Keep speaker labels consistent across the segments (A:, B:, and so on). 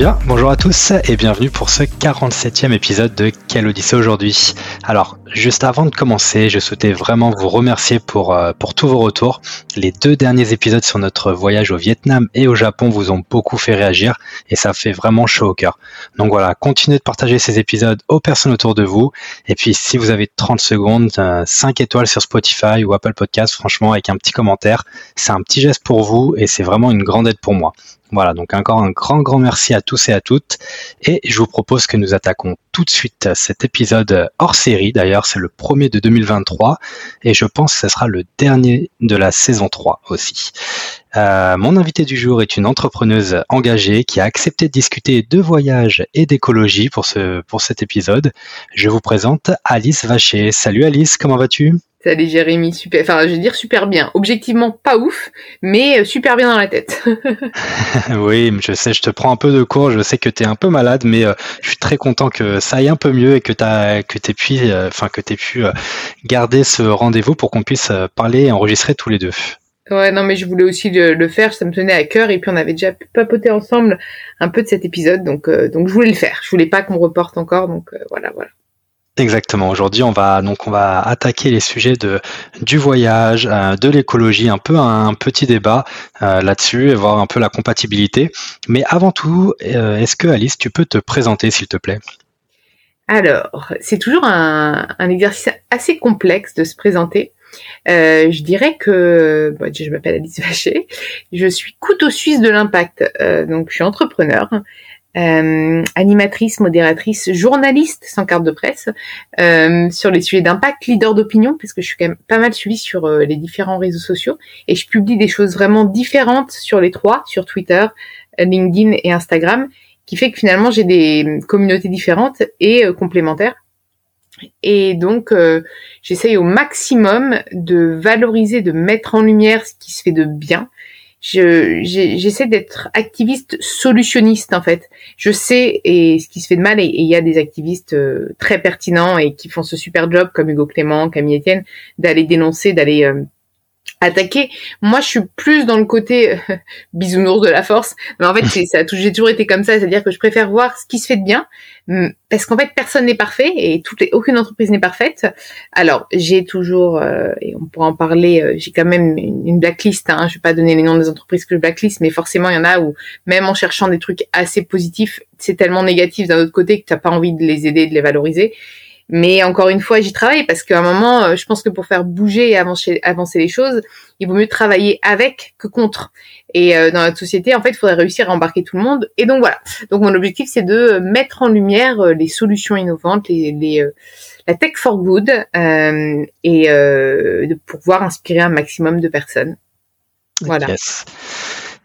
A: Bien, bonjour à tous et bienvenue pour ce 47e épisode de Quelle Odyssée aujourd'hui. Alors, juste avant de commencer, je souhaitais vraiment vous remercier pour, euh, pour tous vos retours. Les deux derniers épisodes sur notre voyage au Vietnam et au Japon vous ont beaucoup fait réagir et ça fait vraiment chaud au cœur. Donc voilà, continuez de partager ces épisodes aux personnes autour de vous. Et puis, si vous avez 30 secondes, 5 euh, étoiles sur Spotify ou Apple Podcast, franchement, avec un petit commentaire, c'est un petit geste pour vous et c'est vraiment une grande aide pour moi. Voilà, donc encore un grand, grand merci à tous et à toutes. Et je vous propose que nous attaquons tout de suite cet épisode hors série. D'ailleurs, c'est le premier de 2023 et je pense que ce sera le dernier de la saison 3 aussi. Euh, mon invité du jour est une entrepreneuse engagée qui a accepté de discuter de voyage et d'écologie pour, ce, pour cet épisode. Je vous présente Alice Vacher. Salut Alice, comment vas-tu?
B: Salut Jérémy, super. Enfin, je vais dire super bien. Objectivement, pas ouf, mais euh, super bien dans la tête.
A: oui, je sais, je te prends un peu de cours. Je sais que tu es un peu malade, mais euh, je suis très content que ça aille un peu mieux et que tu que aies pu, euh, enfin que t'aies pu garder ce rendez-vous pour qu'on puisse parler et enregistrer tous les deux.
B: Ouais, non, mais je voulais aussi le, faire. Ça me tenait à cœur et puis on avait déjà papoté ensemble un peu de cet épisode, donc donc je voulais le faire. Je voulais pas qu'on reporte encore, donc voilà, voilà.
A: Exactement. Aujourd'hui, on va donc on va attaquer les sujets de du voyage, euh, de l'écologie, un peu un, petit débat euh, là-dessus et voir un peu la compatibilité. Mais avant tout, euh, est-ce que Alice, tu peux te présenter, s'il te plaît?
B: Alors, c'est toujours un, exercice assez complexe de se présenter. Je dirais que je m'appelle Alice Vacher, je suis couteau suisse de l'impact, donc je suis entrepreneur, euh, animatrice, modératrice, journaliste sans carte de presse euh, sur les sujets d'impact, leader d'opinion, parce que je suis quand même pas mal suivie sur euh, les différents réseaux sociaux. Et je publie des choses vraiment différentes sur les trois, sur Twitter, LinkedIn et Instagram, qui fait que finalement j'ai des communautés différentes et complémentaires. Et donc, j'essaye au maximum de valoriser, de mettre en lumière ce qui se fait de bien, je j'essaie d'être activiste solutionniste en fait. Je sais et ce qui se fait de mal et il y a des activistes euh, très pertinents et qui font ce super job comme Hugo Clément, Camille Etienne d'aller dénoncer, d'aller euh, attaquer. Moi, je suis plus dans le côté bisounours de la force. Mais en fait, ça j'ai toujours été comme ça, c'est-à-dire que je préfère voir ce qui se fait de bien, parce qu'en fait, personne n'est parfait et aucune entreprise n'est parfaite. Alors, j'ai toujours, euh, et on pourra en parler, euh, j'ai quand même une, blacklist. Hein, je vais pas donner les noms des entreprises que je blacklist, mais forcément, il y en a où même en cherchant des trucs assez positifs, c'est tellement négatif d'un autre côté que tu n'as pas envie de les aider, de les valoriser. Mais encore une fois, j'y travaille parce qu'à un moment, euh, je pense que pour faire bouger et avancer, avancer les choses, il vaut mieux travailler avec que contre. Et euh, dans notre société, en fait, il faudrait réussir à embarquer tout le monde. Et donc voilà. Donc mon objectif, c'est de mettre en lumière euh, les solutions innovantes, les, les la tech for good, euh, et de pouvoir inspirer un maximum de personnes.
A: Voilà.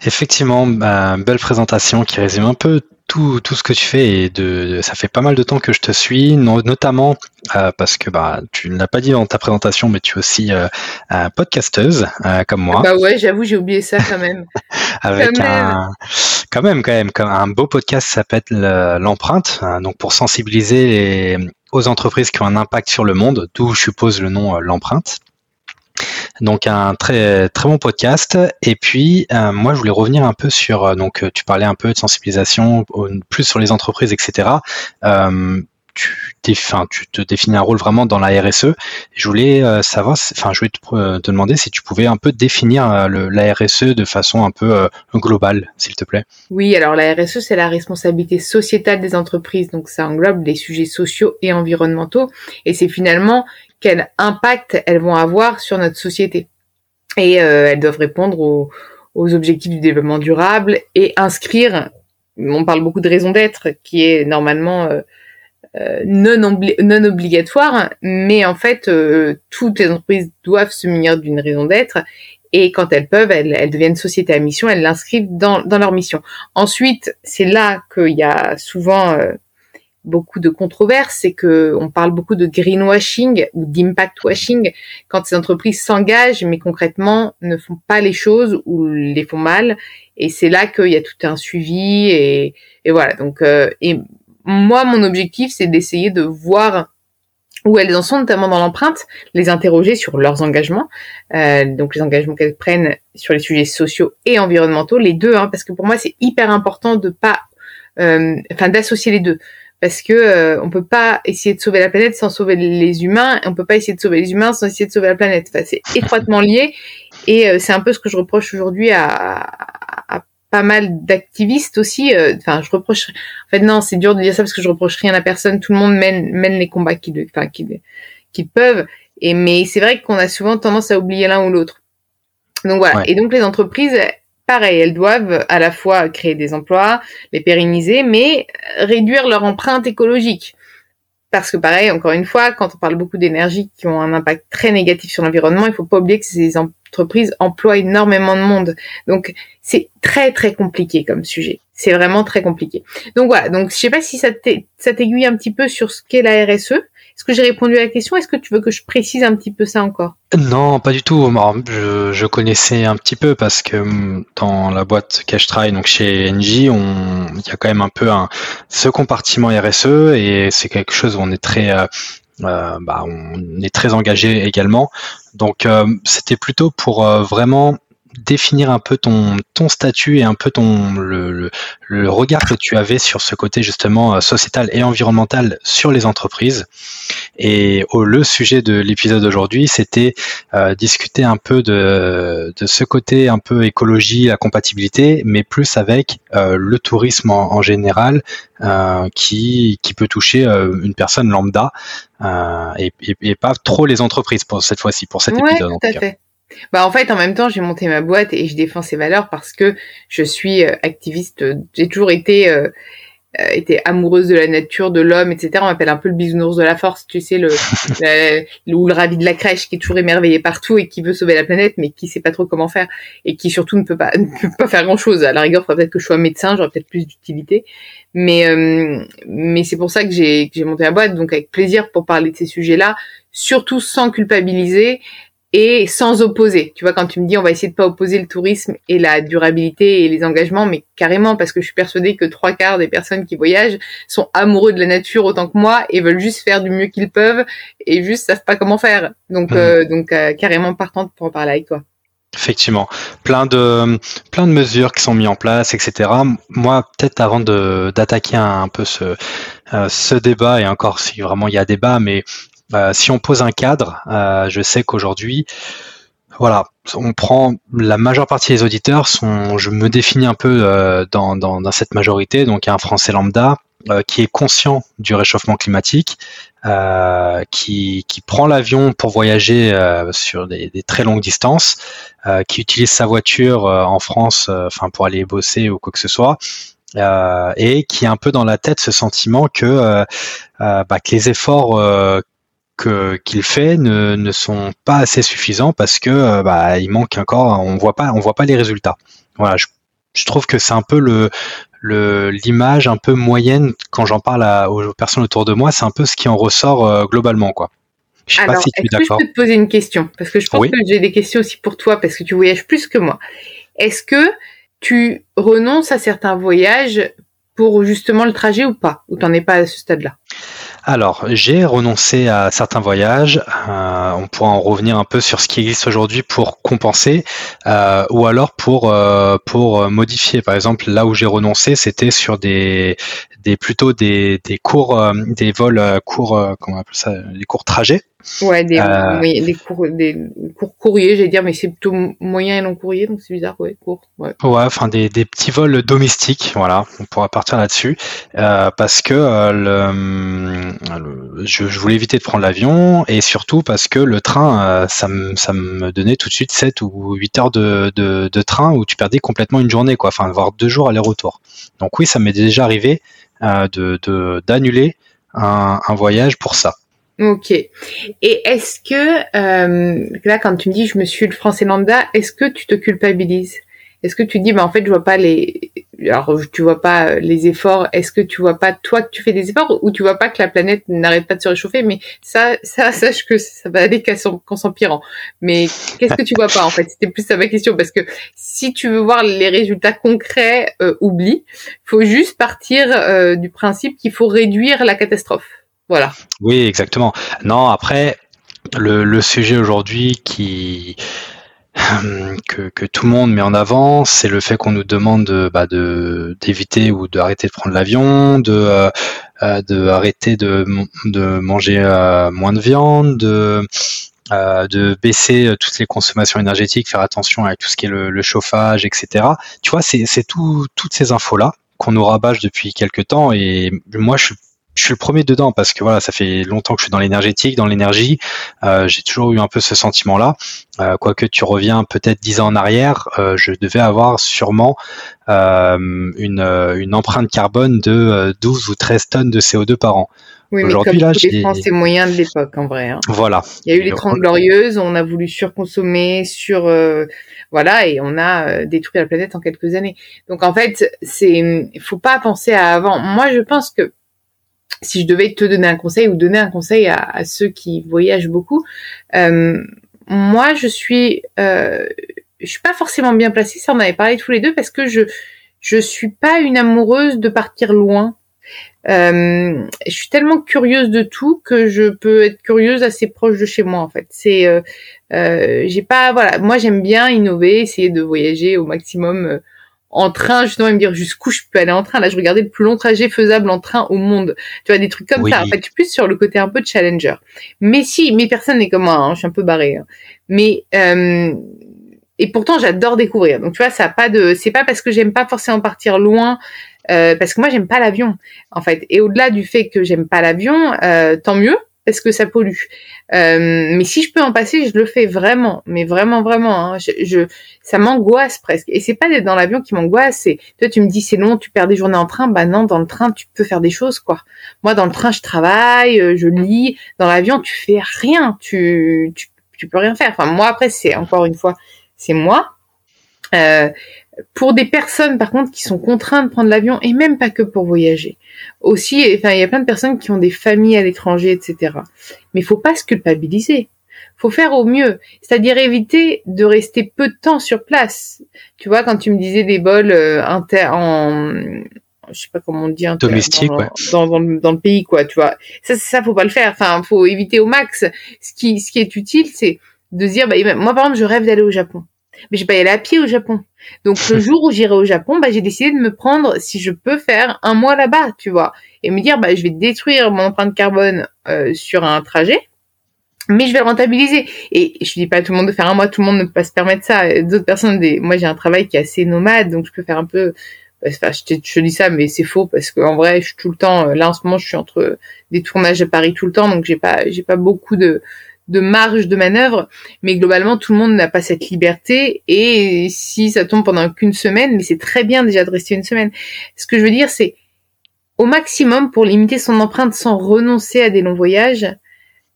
A: Effectivement, bah, belle présentation qui résume un peu tout, tout ce que tu fais et de, ça fait pas mal de temps que je te suis, notamment euh, parce que bah tu ne l'as pas dit dans ta présentation, mais tu es aussi euh, podcasteuse euh, comme moi.
B: Bah ouais, j'avoue, j'ai oublié ça quand même.
A: Avec un, quand même, quand même, comme un beau podcast s'appelle l'empreinte, hein, donc pour sensibiliser les, aux entreprises qui ont un impact sur le monde, d'où je suppose le nom l'empreinte. Donc un très très bon podcast. Et puis euh, moi je voulais revenir un peu sur euh, donc tu parlais un peu de sensibilisation plus sur les entreprises etc. Euh, tu, tu te définis un rôle vraiment dans la RSE. Je voulais savoir, enfin, je voulais te, demander si tu pouvais un peu définir le, la RSE de façon un peu globale, s'il te plaît.
B: Oui, alors la RSE, c'est la responsabilité sociétale des entreprises. Donc ça englobe les sujets sociaux et environnementaux. Et c'est finalement quel impact elles vont avoir sur notre société. Et euh, elles doivent répondre aux, objectifs du développement durable et inscrire, on parle beaucoup de raison d'être, qui est normalement euh, euh, non, obligatoire, mais en fait, toutes les entreprises doivent se munir d'une raison d'être et quand elles peuvent, elles, deviennent société à mission, elles l'inscrivent dans, dans leur mission. Ensuite, c'est là qu'il y a souvent beaucoup de controverses, c'est que on parle beaucoup de greenwashing ou d'impact washing quand ces entreprises s'engagent, mais concrètement ne font pas les choses ou les font mal. Et c'est là qu'il y a tout un suivi et, et voilà. Donc, euh, et moi, mon objectif, c'est d'essayer de voir où elles en sont, notamment dans l'empreinte, les interroger sur leurs engagements, euh, donc les engagements qu'elles prennent sur les sujets sociaux et environnementaux, les deux, hein, parce que pour moi c'est hyper important de pas, euh, enfin d'associer les deux, parce que euh, on peut pas essayer de sauver la planète sans sauver les humains, et on peut pas essayer de sauver les humains sans essayer de sauver la planète. Enfin, c'est étroitement lié, et euh, c'est un peu ce que je reproche aujourd'hui à, à, pas mal d'activistes aussi. Euh, enfin, je reproche. En fait, non, c'est dur de dire ça parce que je reproche rien à personne. Tout le monde mène mène les combats qu'ils enfin qu'ils peuvent. Et mais c'est vrai qu'on a souvent tendance à oublier l'un ou l'autre. Donc voilà. Et donc les entreprises, pareil, elles doivent à la fois créer des emplois, les pérenniser, mais réduire leur empreinte écologique. Parce que pareil, encore une fois, quand on parle beaucoup d'énergie qui ont un impact très négatif sur l'environnement, il faut pas oublier que ces entreprises emploient énormément de monde. Donc c'est très très compliqué comme sujet. C'est vraiment très compliqué. Donc voilà, donc je sais pas si ça t'aiguille un petit peu sur ce qu'est la RSE. Est-ce que j'ai répondu à la question? Est-ce que tu veux que je précise un petit peu ça encore?
A: Non, pas du tout. Je, je, connaissais un petit peu parce que hum, dans la boîte que je travaille, donc chez NJ, il y a quand même un peu un, ce compartiment RSE et c'est quelque chose où on est très euh, euh, bah, on est très engagé également. Donc euh, c'était plutôt pour euh, vraiment définir un peu ton, ton statut et un peu ton le, le, regard que tu avais sur ce côté justement sociétal et environnemental sur les entreprises. Et au, le sujet de l'épisode d'aujourd'hui, c'était discuter un peu de, de ce côté un peu écologie, la compatibilité, mais plus avec le tourisme en, en général, qui, qui peut toucher une personne lambda. Euh, et, et, pas trop les entreprises pour cette fois-ci, pour cet épisode.
B: Tout en à fait. Bah en fait en même temps j'ai monté ma boîte et je défends ces valeurs parce que je suis euh, activiste. J'ai toujours été euh, euh, était amoureuse de la nature, de l'homme, etc. On m'appelle un peu le bisounours de la force, tu sais, le, ou le ravi de la crèche qui est toujours émerveillé partout et qui veut sauver la planète, mais qui sait pas trop comment faire et qui surtout ne peut pas, ne peut pas faire grand chose. À la rigueur, faudrait peut-être que je sois médecin, j'aurais peut-être plus d'utilité. Mais, euh, mais c'est pour ça que j'ai, que j'ai monté la boîte, donc avec plaisir pour parler de ces sujets-là, surtout sans culpabiliser et sans opposer. Tu vois, quand tu me dis on va essayer de pas opposer le tourisme et la durabilité et les engagements, mais carrément parce que je suis persuadée que trois quarts des personnes qui voyagent sont amoureux de la nature autant que moi et veulent juste faire du mieux qu'ils peuvent et juste savent pas comment faire. Donc, mmh. euh, donc euh, carrément partante pour en parler avec toi.
A: Effectivement, plein de plein de mesures qui sont mises en place, etc. Moi, peut-être avant de d'attaquer un, peu ce euh, ce débat et encore si vraiment il y a débat, mais si on pose un cadre, euh, je sais qu'aujourd'hui, voilà, on prend la majeure partie des auditeurs sont, je me définis un peu euh, dans, dans, dans, cette majorité, donc un Français lambda qui est conscient du réchauffement climatique, qui, qui, prend l'avion pour voyager sur des, des, très longues distances, qui utilise sa voiture en France, enfin pour aller bosser ou quoi que ce soit, et qui a un peu dans la tête ce sentiment que, bah, que les efforts qu'il fait ne, ne, sont pas assez suffisants parce que euh, bah, il manque encore, on voit pas, on voit pas les résultats. Voilà, je, je trouve que c'est un peu le l'image un peu moyenne quand j'en parle à, aux personnes autour de moi, c'est un peu ce qui en ressort euh, globalement, quoi.
B: Je sais Alors, pas si tu es d'accord. Je peux te poser une question? Parce que je pense que j'ai des questions aussi pour toi parce que tu voyages plus que moi. Est-ce que tu renonces à certains voyages pour justement le trajet ou pas? Ou t'en es pas à ce stade-là?
A: Alors, j'ai renoncé à certains voyages. Euh, on pourra en revenir un peu sur ce qui existe aujourd'hui pour compenser, euh, ou alors pour euh, pour modifier. Par exemple, là où j'ai renoncé, c'était sur des des plutôt des des cours, des vols courts, comment on appelle ça, des courts trajets.
B: Ouais, des, euh, des, cours, des cours courriers, j'allais dire, mais c'est plutôt moyen et long courrier, donc c'est bizarre, ouais, court. Ouais,
A: ouais enfin des, des petits vols domestiques, voilà, on pourra partir là-dessus, euh, parce que euh, le, je, je, voulais éviter de prendre l'avion, et surtout parce que le train, euh, ça, me, ça me donnait tout de suite 7 ou 8 heures de, de, de train où tu perdais complètement une journée, quoi, enfin, voire deux jours aller-retour. Donc oui, ça m'est déjà arrivé euh, de d'annuler un, un voyage pour ça.
B: Ok. Et est-ce que, euh, là, quand tu me dis je me suis le français lambda, est-ce que tu te culpabilises? Est-ce que tu dis, bah, en fait, je vois pas les, alors tu vois pas les efforts, est-ce que tu vois pas toi que tu fais des efforts ou tu vois pas que la planète n'arrête pas de se réchauffer? Mais ça, ça, sache que ça va aller qu'en s'empirant. Mais qu'est-ce que tu vois pas en fait? C'était plus ça ma question parce que si tu veux voir les résultats concrets, euh, oublie. Faut juste partir euh, du principe qu'il faut réduire la catastrophe. Voilà.
A: Oui, exactement. Non, après le, sujet aujourd'hui qui que, tout le monde met en avant, c'est le fait qu'on nous demande de, bah, de d'éviter ou d'arrêter de prendre l'avion, de euh, euh de arrêter de, de manger euh, moins de viande, de de baisser toutes les consommations énergétiques, faire attention avec tout ce qui est le, le chauffage, etc. Tu vois, c'est c'est tout toutes ces infos là qu'on nous rabâche depuis quelques temps et moi je suis je suis le premier dedans parce que voilà, ça fait longtemps que je suis dans l'énergétique, dans l'énergie. Euh, j'ai toujours eu un peu ce sentiment-là. Euh, quoique tu reviens peut-être dix ans en arrière, euh, je devais avoir sûrement euh, une, euh, une empreinte carbone de 12 ou 13 tonnes de CO2 par an.
B: Oui, mais Aujourd'hui, là, les Français moyens de l'époque, en vrai. Hein.
A: Voilà.
B: Il y a eu les Trente Glorieuses, on a voulu surconsommer, sur voilà, et on a détruit la planète en quelques années. Donc en fait, c'est, il faut pas penser à avant. Moi, je pense que si je devais te donner un conseil ou donner un conseil à, ceux qui voyagent beaucoup, euh, moi je suis euh, je suis pas forcément bien placée, ça on avait parlé tous les deux parce que je je suis pas une amoureuse de partir loin. Euh, je suis tellement curieuse de tout que je peux être curieuse assez proche de chez moi en fait. C'est euh, euh j'ai pas voilà, moi j'aime bien innover, essayer de voyager au maximum en train, justement, me dire jusqu'où je peux aller en train? Là, je regardais le plus long trajet faisable en train au monde. Tu vois, des trucs comme ça. En fait, je suis plus sur le côté un peu challenger. Mais si, mes personnes n'est comme moi, hein, je suis un peu barrée. Hein. Mais euh, et pourtant, j'adore découvrir. Donc, tu vois, ça a pas de. C'est pas parce que j'aime pas forcément partir loin. Euh, parce que moi j'aime pas l'avion en fait et au-delà du fait que j'aime pas l'avion euh, tant mieux parce que ça pollue. Euh, mais si je peux en passer, je le fais vraiment, mais vraiment, vraiment. Hein. Je, ça m'angoisse presque. Et c'est pas d'être dans l'avion qui m'angoisse. Toi, tu me dis c'est long, tu perds des journées en train. Bah non, dans le train, tu peux faire des choses quoi. Moi, dans le train, je travaille, euh, je lis. Dans l'avion, tu fais rien. Tu, tu, tu peux rien faire. Enfin, moi après, c'est encore une fois, c'est moi. Euh, pour des personnes, par contre, qui sont contraintes de prendre l'avion, et même pas que pour voyager. Aussi, enfin, il y a plein de personnes qui ont des familles à l'étranger, etc. Mais il faut pas se culpabiliser. Faut faire au mieux. C'est-à-dire éviter de rester peu de temps sur place. Tu vois, quand tu me disais des bols euh, inter en je sais pas comment on dit
A: inter, domestique
B: dans, ouais. dans, dans, dans, le pays quoi tu vois ça ça faut pas le faire enfin faut éviter au max ce qui ce qui est utile c'est de dire bah, moi par exemple je rêve d'aller au Japon mais je vais pas y aller à pied au Japon. Donc le jour où j'irai au Japon, bah, j'ai décidé de me prendre, si je peux faire un mois là-bas, tu vois, et me dire, bah, je vais détruire mon empreinte carbone euh, sur un trajet, mais je vais le rentabiliser. Et je dis pas à tout le monde de faire un mois, tout le monde ne peut pas se permettre ça. D'autres personnes, des... moi j'ai un travail qui est assez nomade, donc je peux faire un peu. Enfin, je, te, je dis ça, mais c'est faux parce qu'en vrai, je suis tout le temps. Là, en ce moment, je suis entre des tournages à Paris tout le temps, donc j'ai pas, j'ai pas beaucoup de de marge de manœuvre, mais globalement tout le monde n'a pas cette liberté et si ça tombe pendant qu'une semaine, mais c'est très bien déjà de rester une semaine. Ce que je veux dire, c'est au maximum pour limiter son empreinte sans renoncer à des longs voyages,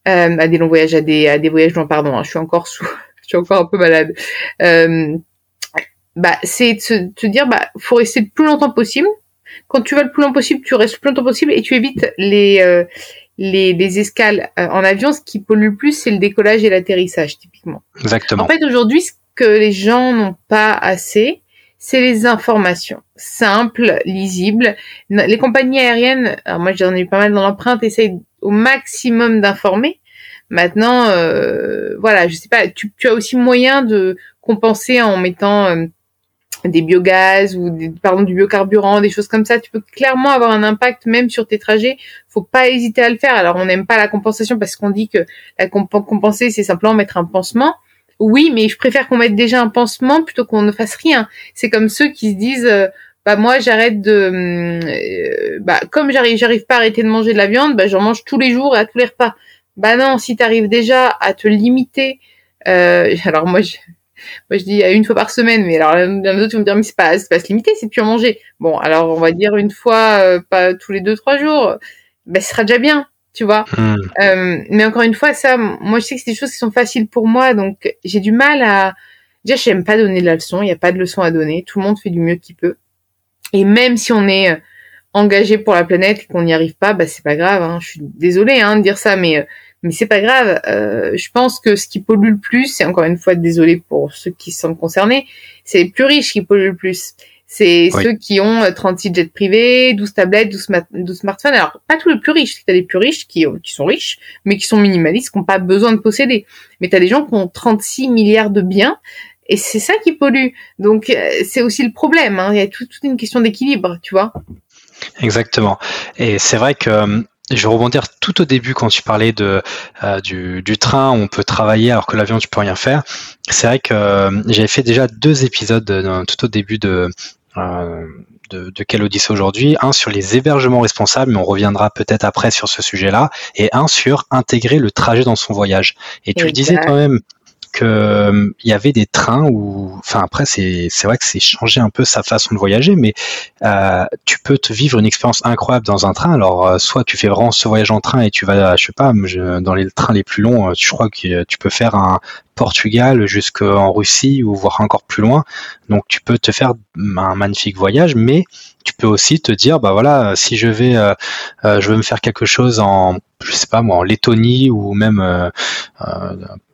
B: euh, à des longs voyages, à des à des voyages longs, pardon, hein, je suis encore sous, je suis encore un peu malade. Euh, bah c'est de se, dire bah faut rester le plus longtemps possible. Quand tu vas le plus longtemps possible, tu restes le plus longtemps possible et tu évites les euh, les, escales euh, en avion, ce qui pollue le plus, c'est le décollage et l'atterrissage, typiquement.
A: Exactement.
B: En fait, aujourd'hui, ce que les gens n'ont pas assez, c'est les informations simples, lisibles. Les compagnies aériennes, alors moi j'en ai eu pas mal dans l'empreinte, essayent au maximum d'informer. Maintenant, euh, voilà, je sais pas, tu, tu, as aussi moyen de compenser en mettant euh, des biogaz ou des, pardon du biocarburant, des choses comme ça, tu peux clairement avoir un impact même sur tes trajets. Faut pas hésiter à le faire. Alors on n'aime pas la compensation parce qu'on dit que la compenser c'est simplement mettre un pansement. Oui, mais je préfère qu'on mette déjà un pansement plutôt qu'on ne fasse rien. C'est comme ceux qui se disent euh, bah moi j'arrête de euh, bah comme j'arrive j'arrive pas à arrêter de manger de la viande, bah j'en mange tous les jours et à tous les repas. Bah non, si tu arrives déjà à te limiter euh, alors moi moi, je dis une fois par semaine, mais alors les autres vont me dire, mais c'est pas, c'est pas se limiter, c'est plus en manger. Bon, alors on va dire une fois, euh, pas tous les deux, trois jours, ben, ce sera déjà bien, tu vois. Hmm. Euh, mais encore une fois, ça, moi, je sais que c'est des choses qui sont faciles pour moi, donc j'ai du mal à, déjà, j'aime pas donner de la leçon, il n'y a pas de leçon à donner, tout le monde fait du mieux qu'il peut. Et même si on est euh, engagé pour la planète et qu'on n'y arrive pas, bah c'est pas grave. Hein. Je suis désolée hein, de dire ça, mais mais c'est pas grave. Euh, je pense que ce qui pollue le plus, c'est encore une fois désolé pour ceux qui sont concernés, c'est les plus riches qui polluent le plus. C'est ceux qui ont 36 jets privés, 12 tablettes, 12, smartphones. Alors, pas tous les plus riches. Tu as des plus riches qui, qui sont riches, mais qui sont minimalistes, qui n'ont pas besoin de posséder. Mais tu as des gens qui ont 36 milliards de biens, et c'est ça qui pollue. Donc, euh, c'est aussi le problème. Hein. Il y a toute une question d'équilibre, tu vois.
A: Exactement. Et c'est vrai que euh, je vais rebondir tout au début quand tu parlais de euh, du, du, train, on peut travailler alors que l'avion tu peux rien faire. C'est vrai que j'avais fait déjà deux épisodes tout au début de euh, de, de quel Odyssée aujourd'hui, un sur les hébergements responsables, mais on reviendra peut-être après sur ce sujet-là, et un sur intégrer le trajet dans son voyage. Et tu le disais quand que euh, y avait des trains où, enfin après c'est c'est vrai que c'est changer un peu sa façon de voyager, mais euh, tu peux te vivre une expérience incroyable dans un train. Alors euh, soit tu fais vraiment ce voyage en train et tu vas, je sais pas, dans les trains les plus longs, je crois que tu peux faire un Portugal jusqu'en Russie ou voire encore plus loin. Donc tu peux te faire un magnifique voyage, mais tu peux aussi te dire bah voilà si je vais je veux me faire quelque chose en je sais pas moi en Lettonie ou même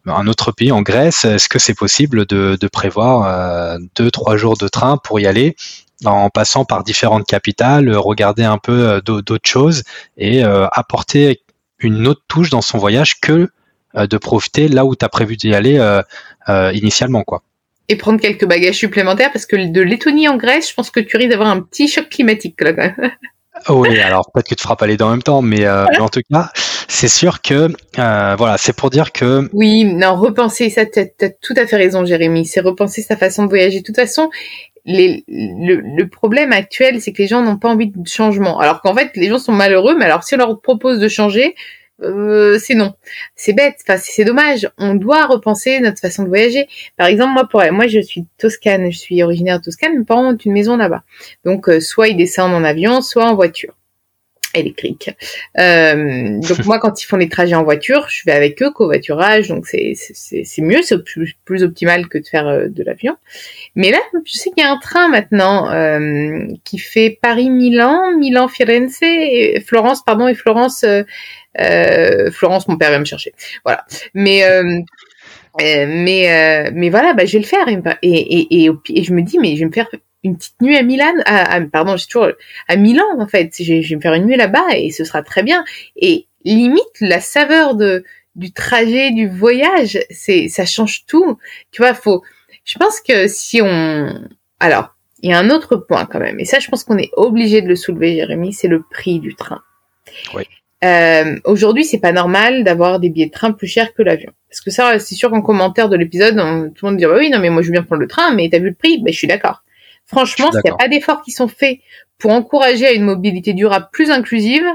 A: un autre pays, en Grèce, est-ce que c'est possible de, prévoir euh, deux, trois jours de train pour y aller en passant par différentes capitales, regarder un peu euh, d'autres choses et euh, apporter une autre touche dans son voyage que de profiter là où tu as prévu d'y aller initialement quoi?
B: Et prendre quelques bagages supplémentaires parce que de Lettonie en Grèce, je pense que tu risques d'avoir un petit choc climatique là.
A: oui, alors peut-être que tu feras pas les deux en même temps, mais, mais en tout cas, c'est sûr que euh, voilà, c'est pour dire que
B: oui, non, repenser ça, tu as, tout à fait raison, Jérémy. C'est repenser sa façon de voyager. De toute façon, les, le, problème actuel, c'est que les gens n'ont pas envie de changement. Alors qu'en fait, les gens sont malheureux, mais alors si on leur propose de changer, euh, c'est non. C'est bête. Enfin, c'est dommage. On doit repenser notre façon de voyager. Par exemple, moi, pour moi, je suis toscane. Je suis originaire de Toscane. Mes parents ont une maison là-bas. Donc, euh, soit ils descendent en avion, soit en voiture électrique. Euh, donc moi, quand ils font des trajets en voiture, je vais avec eux covoiturage, donc c'est c'est mieux, c'est plus, plus optimal que de faire euh, de l'avion. Mais là, je sais qu'il y a un train maintenant euh, qui fait Paris-Milan, Milan-Firenze, Florence, pardon, et Florence. Euh, euh, Florence, mon père va me chercher. Voilà. Mais euh, mais mais voilà, bah, je vais le faire et, et, et, et, je me dis mais je vais me faire une petite nuit à Milan, à, pardon, j'ai toujours à Milan en fait. Je, vais me faire une nuit là-bas et ce sera très bien. Et limite la saveur de du trajet, du voyage, c'est ça change tout. Tu vois, faut. Je pense que si on, alors il y a un autre point quand même, et ça je pense qu'on est obligé de le soulever, Jérémy, c'est le prix du train. Oui. Euh, Aujourd'hui, c'est pas normal d'avoir des billets de train plus chers que l'avion. Parce que ça, c'est sûr qu'en commentaire de l'épisode, tout le monde dit oui, non mais moi je veux bien prendre le train, mais t'as vu le prix? Ben je suis d'accord. Franchement, s'il n'y a pas d'efforts qui sont faits pour encourager à une mobilité durable plus inclusive,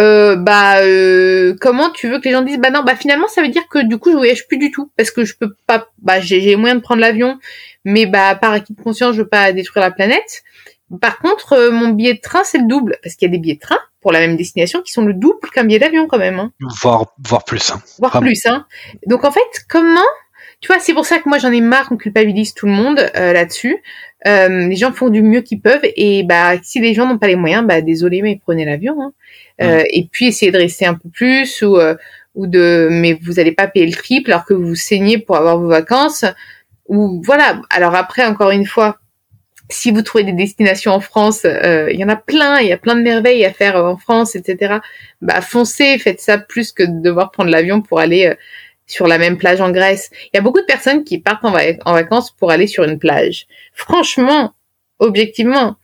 B: euh, bah euh, comment tu veux que les gens disent bah non bah finalement ça veut dire que du coup je voyage plus du tout parce que je peux pas bah j'ai moyen de prendre l'avion mais bah par acquis de conscience je veux pas détruire la planète par contre euh, mon billet de train c'est le double parce qu'il y a des billets de train pour la même destination qui sont le double qu'un billet d'avion quand même hein.
A: voire voire plus hein.
B: voire plus hein donc en fait comment tu vois, c'est pour ça que moi j'en ai marre qu'on culpabilise tout le monde euh, là-dessus. Euh, les gens font du mieux qu'ils peuvent et bah si les gens n'ont pas les moyens, bah désolé mais prenez l'avion. Hein. Euh, et puis essayez de rester un peu plus ou ou de mais vous allez pas payer le triple alors que vous saignez pour avoir vos vacances ou voilà. Alors après encore une fois, si vous trouvez des destinations en France, il y en a plein, il y a plein de merveilles à faire en France, etc. Bah foncez, faites ça plus que de devoir prendre l'avion pour aller sur la même plage en Grèce. Il y a beaucoup de personnes qui partent en, vacances pour aller sur une plage. Franchement, objectivement,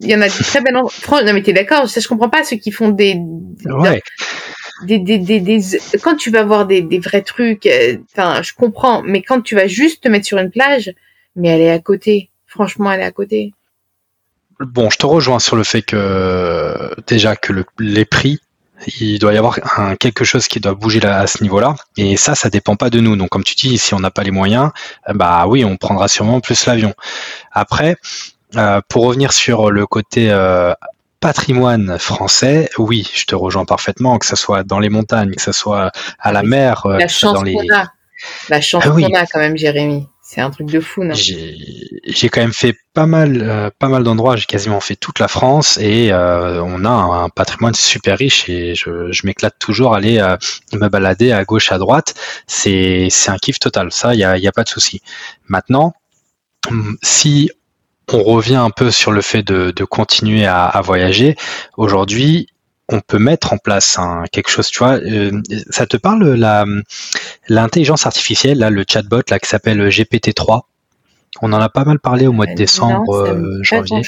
B: il y en a des très belles. Non mais t'es d'accord Je comprends pas ceux qui font des. Des, des, des, quand tu vas voir des, des vrais trucs, euh, enfin, je comprends, mais quand tu vas juste te mettre sur une plage, mais elle est à côté. Franchement, elle est à côté.
A: Bon, je te rejoins sur le fait que déjà que le, les prix il doit y avoir un, quelque chose qui doit bouger là, à ce niveau-là. Et ça, ça dépend pas de nous. Donc, comme tu dis, si on n'a pas les moyens, euh, bah oui, on prendra sûrement plus l'avion. Après, euh, pour revenir sur le côté euh, patrimoine français, oui, je te rejoins parfaitement, que ce soit dans les montagnes, que ce soit à la mer,
B: la chance
A: dans les...
B: qu'on a. La chance ah qu'on a quand même, Jérémy. C'est un truc de fou, non?
A: J'ai quand même fait pas mal, euh, pas mal d'endroits. J'ai quasiment fait toute la France et euh, on a un patrimoine super riche et je, m'éclate toujours à aller euh, me balader à gauche, à droite. C'est un kiff total. Ça, il y a, y a pas de souci. Maintenant, hum, si on revient un peu sur le fait de, continuer à voyager, aujourd'hui, on peut mettre en place un, quelque chose, tu vois. Euh, ça te parle la l'intelligence artificielle, là, le chatbot là qui s'appelle GPT-3 on en a pas mal parlé au mois de euh, décembre, euh, janvier.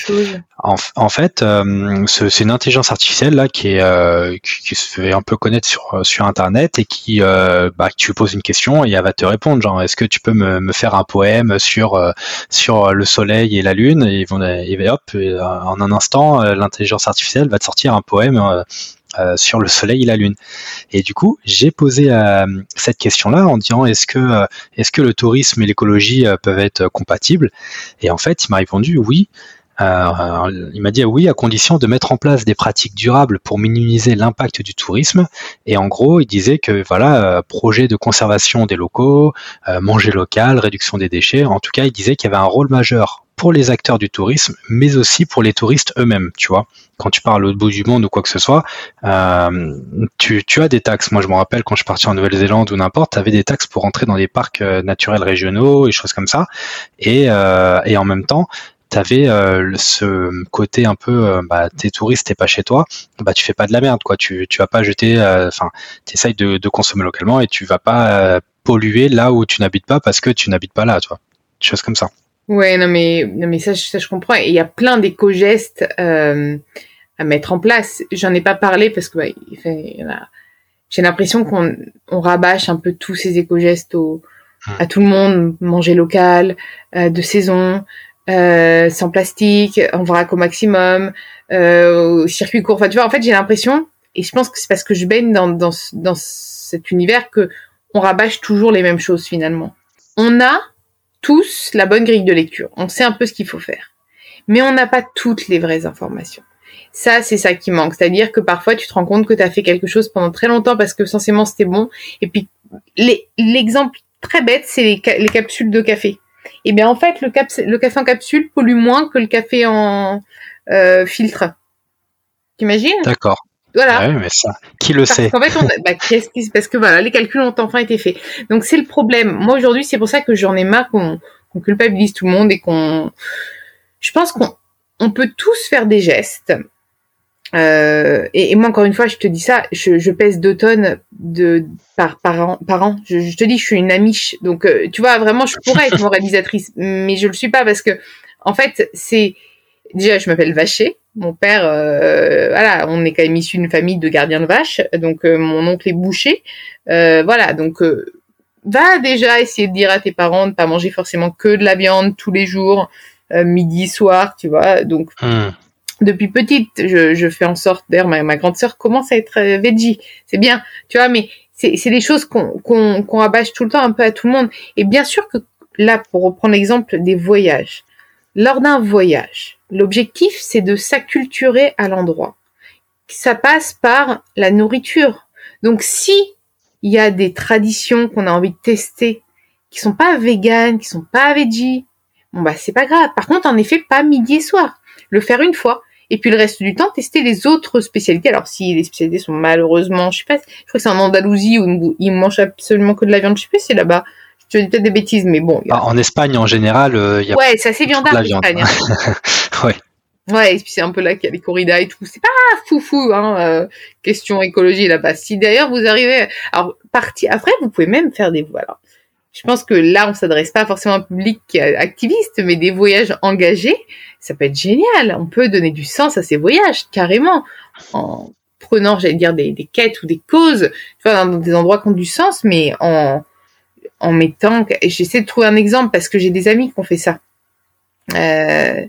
A: En, fait, euh, c'est une intelligence artificielle là qui est qui, se fait un peu connaître sur sur internet et qui bah, tu poses une question et elle va te répondre genre est-ce que tu peux me, faire un poème sur sur le soleil et la lune? Et, et hop en un instant l'intelligence artificielle va te sortir un poème euh, sur le Soleil et la Lune. Et du coup, j'ai posé euh, cette question-là en disant est-ce que euh, est-ce que le tourisme et l'écologie peuvent être compatibles? Et en fait, il m'a répondu oui. il m'a dit oui à condition de mettre en place des pratiques durables pour minimiser l'impact du tourisme. Et en gros, il disait que voilà, projet de conservation des locaux, manger local, réduction des déchets. En tout cas, il disait qu'il y avait un rôle majeur pour les acteurs du tourisme, mais aussi pour les touristes eux-mêmes, tu vois. Quand tu parles au bout du monde ou quoi que ce soit, euh, tu, as des taxes. Moi, je me rappelle quand je partais en Nouvelle-Zélande ou n'importe, tu avais des taxes pour entrer dans des parcs euh, naturels régionaux et choses comme ça. Et, euh, en même temps, tu avais ce côté un peu, bah, t'es touriste, t'es pas chez toi, bah tu fais pas de la merde, quoi. Tu, tu vas pas jeter, enfin, tu essayes de, consommer localement et tu vas pas polluer là où tu n'habites pas parce que tu n'habites pas là, tu vois. Choses comme ça.
B: Ouais, non mais, non mais ça, ça je comprends. Et il y a plein d'éco-gestes euh, à mettre en place. J'en ai pas parlé parce que bah, j'ai l'impression qu'on on rabâche un peu tous ces éco-gestes au, à tout le monde. Manger local, euh, de saison, euh, sans plastique, en vrac au maximum, euh, au circuit court. Enfin, tu vois, en fait, j'ai l'impression, et je pense que c'est parce que je baigne dans, dans, dans cet univers que on rabâche toujours les mêmes choses finalement. On a tous la bonne grille de lecture. On sait un peu ce qu'il faut faire. Mais on n'a pas toutes les vraies informations. Ça, c'est ça qui manque. C'est-à-dire que parfois, tu te rends compte que tu as fait quelque chose pendant très longtemps parce que censément c'était bon. Et puis, l'exemple très bête, c'est les, capsules de café. Eh bien, en fait, le, café en capsule pollue moins que le café en euh, filtre. T'imagines?
A: D'accord. Voilà. mais ça, qui le sait?
B: En fait, on, bah, parce que voilà, les calculs ont enfin été faits. Donc c'est le problème. Moi aujourd'hui, c'est pour ça que j'en ai marre qu'on culpabilise tout le monde et qu'on. Je pense qu'on on peut tous faire des gestes. Euh, et, moi encore une fois, je te dis ça, je, je pèse deux tonnes de par par an. Par an. Je, te dis, je suis une amiche. Donc euh, tu vois, vraiment, je pourrais être moralisatrice, mais je le suis pas parce que en fait, c'est déjà, je m'appelle Vacher. Mon père, euh, voilà, on est quand même issu d'une famille de gardiens de vaches, donc euh, mon oncle est boucher. Euh, voilà, donc va déjà essayer de dire à tes parents de pas manger forcément que de la viande tous les jours, midi, soir, tu vois. Donc hmm. depuis petite, je, je, fais en sorte. D'ailleurs, ma, ma, grande sœur commence à être veggie, c'est bien, tu vois. Mais c'est des choses qu'on qu'on qu'on rabâche tout le temps un peu à tout le monde. Et bien sûr que là, pour reprendre l'exemple des voyages, lors d'un voyage, l'objectif c'est de s'acculturer à l'endroit. Ça passe par la nourriture. Donc si il y a des traditions qu'on a envie de tester qui sont pas véganes, qui sont pas veggie, bon bah c'est pas grave. Par contre, en effet, pas midi et soir. Le faire une fois. Et puis le reste du temps, tester les autres spécialités. Alors si les spécialités sont malheureusement, je sais pas, je crois que c'est en Andalousie où ils mangent absolument que de la viande, je sais si c'est là-bas je dis peut-être des bêtises, mais bon.
A: Bah, en Espagne, en général,
B: euh, il y a. Ouais, c'est assez viandard en Espagne. Hein. ouais. Ouais, et puis c'est un peu là qu'il y a les corridas et tout. C'est pas foufou, hein, euh, question écologie là-bas. Si d'ailleurs vous arrivez, alors parti après, vous pouvez même faire des voilà. Je pense que là, on s'adresse pas forcément à un public activiste, mais des voyages engagés, ça peut être génial. On peut donner du sens à ces voyages, carrément, en prenant, j'allais dire, des, des quêtes ou des causes, tu vois, dans des endroits qui ont du sens, mais en en mettant. J'essaie de trouver un exemple parce que j'ai des amis qui ont fait ça. Euh,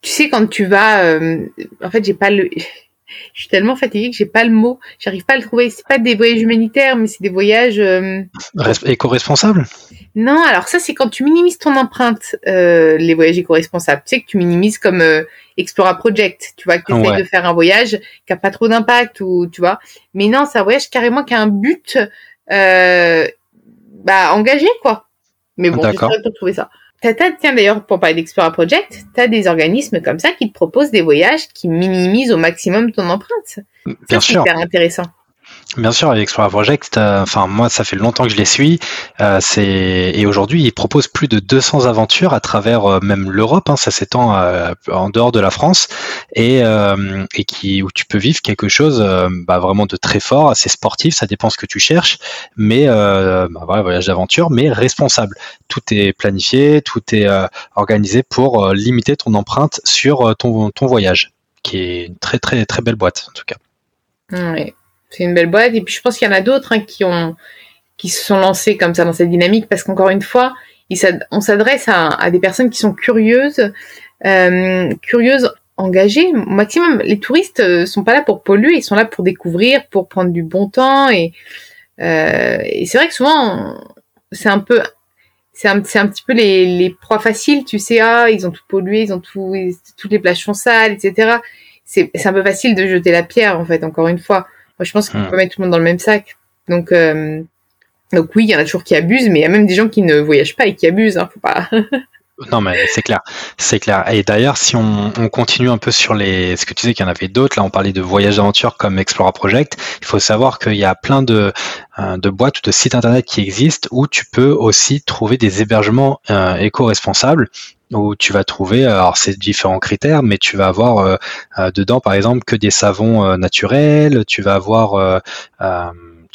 B: tu sais quand tu vas, euh, en fait j'ai pas le, je suis tellement fatiguée que j'ai pas le mot. J'arrive pas à le trouver. C'est pas des voyages humanitaires, mais c'est des voyages euh...
A: éco-responsables.
B: Non, alors ça c'est quand tu minimises ton empreinte, euh, les voyages éco-responsables. Tu sais que tu minimises comme euh, Explora Project. Tu vois que tu essaies de faire un voyage qui a pas trop d'impact ou tu vois. Mais non, c'est un voyage carrément qui a un but. Euh, bah engagé quoi. Mais bon, j'essaierai de trouver ça. tiens d'ailleurs, pour parler d'Explora Project, tu as des organismes comme ça qui te proposent des voyages qui minimisent au maximum ton empreinte.
A: Bien sûr.
B: C'est hyper intéressant.
A: Bien sûr, avec Explorer Project, euh, enfin moi ça fait longtemps que je les suis. Euh, et aujourd'hui ils proposent plus de 200 aventures à travers euh, même l'Europe. Hein, ça s'étend en dehors de la France et où tu peux vivre quelque chose bah, vraiment de très fort, assez sportif. Ça dépend ce que tu cherches, mais bah, voyage d'aventure, mais responsable. Tout est planifié, tout est organisé pour limiter ton empreinte sur ton voyage, qui est une très très très belle boîte en tout cas.
B: Oui. C'est une belle boîte. Et puis je pense qu'il y en a d'autres hein, qui ont qui se sont lancés comme ça dans cette dynamique parce qu'encore une fois, on s'adresse à, des personnes qui sont curieuses, euh, curieuses, engagées. maximum, les touristes euh, sont pas là pour polluer, ils sont là pour découvrir, pour prendre du bon temps. Et, euh, et c'est vrai que souvent, c'est un peu c'est un, un, petit peu les, les proies faciles, tu sais, ah, ils ont tout pollué, ils ont tout, toutes les plages sont sales, etc. C'est un peu facile de jeter la pierre, en fait, encore une fois. Moi, je pense qu'on hmm. peut mettre tout le monde dans le même sac. Donc, euh, donc oui, il y en a toujours qui abusent, mais il y a même des gens qui ne voyagent pas et qui abusent. Hein, faut pas.
A: non, mais c'est clair, c'est clair. Et d'ailleurs, si on, on, continue un peu sur les, ce que tu disais qu'il y en avait d'autres, là, on parlait de voyages d'aventure comme Explora Project. Il faut savoir qu'il y a plein de, euh, de boîtes ou de sites internet qui existent où tu peux aussi trouver des hébergements euh, éco-responsables où tu vas trouver, alors c'est différents critères, mais tu vas avoir euh, euh, dedans par exemple que des savons euh, naturels, tu vas avoir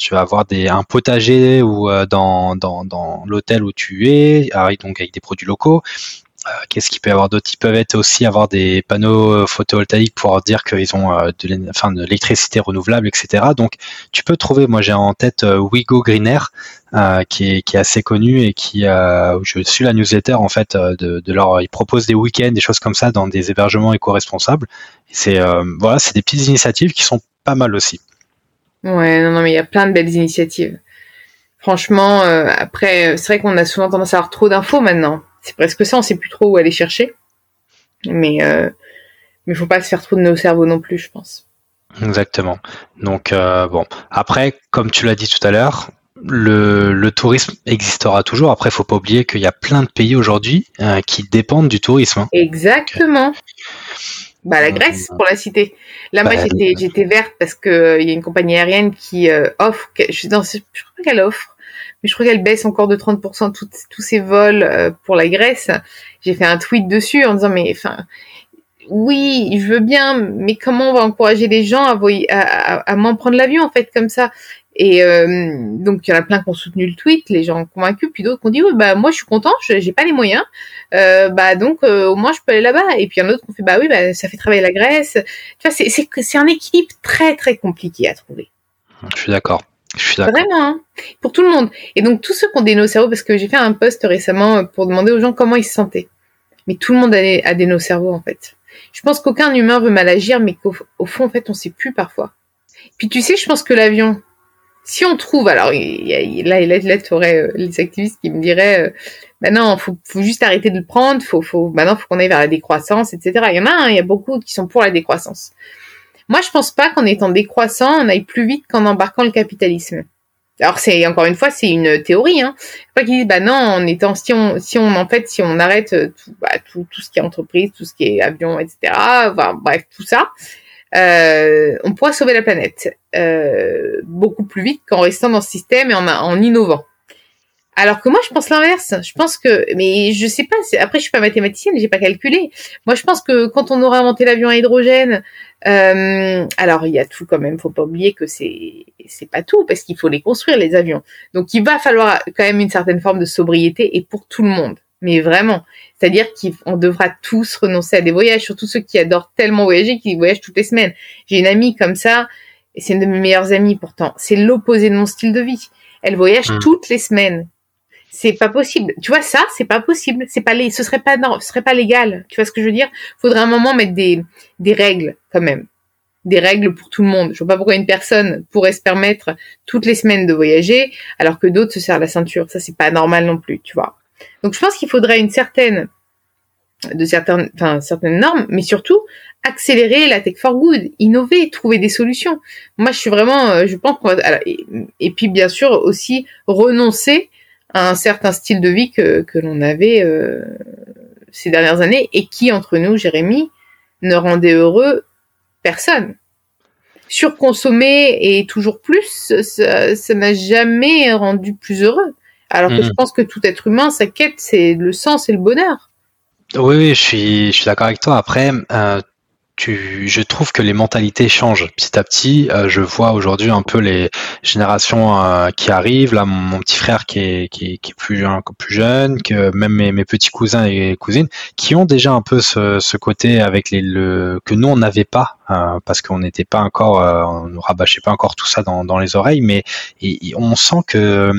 A: tu vas avoir des, un potager ou dans, dans, dans l'hôtel où tu es, donc avec des produits locaux. Qu'est-ce qu'il peut y avoir d'autre? Ils peuvent être aussi avoir des panneaux photovoltaïques pour dire qu'ils ont de l'électricité renouvelable, etc. Donc tu peux trouver, moi j'ai en tête Wigo Green Air, euh, qui, est, qui, est, assez connu et qui euh, je suis la newsletter en fait euh, de, leur ils proposent des week-ends des choses comme ça dans des hébergements éco-responsables c'est euh, voilà c'est des petites initiatives qui sont pas mal aussi
B: ouais non non mais il y a plein de belles initiatives franchement après c'est vrai qu'on a souvent tendance à avoir trop d'infos maintenant c'est presque ça on sait plus trop où aller chercher mais mais faut pas se faire trop de nos cerveaux non plus je pense
A: Exactement. Donc bon, après, comme tu l'as dit tout à l'heure, le, tourisme existera toujours. Après, il faut pas oublier qu'il y a plein de pays aujourd'hui euh, qui dépendent du tourisme. Hein.
B: Exactement. Bah, la Grèce, pour la citer. Là, moi, bah, j'étais, verte parce que euh, il y a une compagnie aérienne qui euh, offre, je, je crois qu'elle offre, mais je crois qu'elle baisse encore de 30% tous ses vols pour la Grèce. J'ai fait un tweet dessus en disant, mais enfin, oui, je veux bien, mais comment on va encourager les gens à, à, à, m'en prendre l'avion en fait comme ça? Et euh, donc il y en a plein qui ont soutenu le tweet, les gens convaincus, puis d'autres qui ont dit oui bah moi je suis content, j'ai pas les moyens, euh, bah donc euh, au moins je peux aller là-bas. Et puis il y en a d'autres qui ont fait bah oui bah ça fait travailler la Grèce. Tu vois c'est c'est un équilibre très très compliqué à trouver.
A: Je suis d'accord. Je suis d'accord.
B: Vraiment, hein pour tout le monde. Et donc tous ceux qui ont des cerveaux parce que j'ai fait un post récemment pour demander aux gens comment ils se sentaient. Mais tout le monde a des, a des cerveaux en fait. Je pense qu'aucun humain veut mal agir, mais qu'au fond en fait on sait plus parfois. Puis tu sais, je pense que l'avion, si on trouve, alors là, là, là, tu aurais euh, les activistes qui me diraient, euh, bah non, faut, faut juste arrêter de le prendre, faut, faut, maintenant, faut qu'on aille vers la décroissance, etc. Il y en a, hein, il y a beaucoup qui sont pour la décroissance. Moi, je pense pas qu'en étant décroissant, on aille plus vite qu'en embarquant le capitalisme. Alors c'est encore une fois, c'est une théorie. Hein. Pas qu'ils disent bah non, en étant si on si on en fait si on arrête tout bah, tout, tout ce qui est entreprise, tout ce qui est avion, etc. Enfin, bref tout ça, euh, on pourra sauver la planète euh, beaucoup plus vite qu'en restant dans ce système et en, innovant. Alors que moi, je pense l'inverse. Je pense que, mais je sais pas. Après, je suis pas mathématicienne, j'ai pas calculé. Moi, je pense que quand on aura inventé l'avion à hydrogène, euh, alors il y a tout quand même. Faut pas oublier que c'est c'est pas tout parce qu'il faut les construire les avions. Donc, il va falloir quand même une certaine forme de sobriété et pour tout le monde mais vraiment. C'est-à-dire qu'on devra tous renoncer à des voyages, surtout ceux qui adorent tellement voyager, qui voyagent toutes les semaines. J'ai une amie comme ça, et c'est une de mes meilleures amies pourtant. C'est l'opposé de mon style de vie. Elle voyage hmm. toutes les semaines. C'est pas possible. Tu vois ça, c'est pas possible. C'est pas les, ce serait pas non, ce serait pas légal. Tu vois ce que je veux dire? Faudrait un moment mettre des des règles quand même, des règles pour tout le monde. Je vois pas pourquoi une personne pourrait se permettre toutes les semaines de voyager alors que d'autres se serrent la ceinture. Ça c'est pas normal non plus, tu vois. Donc je pense qu'il faudrait une certaine de certaines, enfin, certaines normes, mais surtout accélérer la tech for good, innover, trouver des solutions. Moi, je suis vraiment, euh, je pense qu'on va, et, puis bien sûr aussi renoncer un certain style de vie que, que l'on avait euh, ces dernières années et qui, entre nous, Jérémy, ne rendait heureux personne. Surconsommer et toujours plus, ça n'a jamais rendu plus heureux. Alors que je pense que tout être humain, sa quête, c'est le sens et le bonheur.
A: Oui, oui, je suis, je suis d'accord avec toi. Après, euh, je trouve que les mentalités changent petit à petit. Euh, je vois aujourd'hui un peu les générations euh, qui arrivent. Là, mon, petit frère qui est, qui, est plus, plus jeune, que même mes, mes, petits cousins et cousines, qui ont déjà un peu ce, ce côté avec les le, que nous on n'avait pas parce qu'on n'était pas encore, on nous rabâchait pas encore tout ça dans, les oreilles, mais on sent que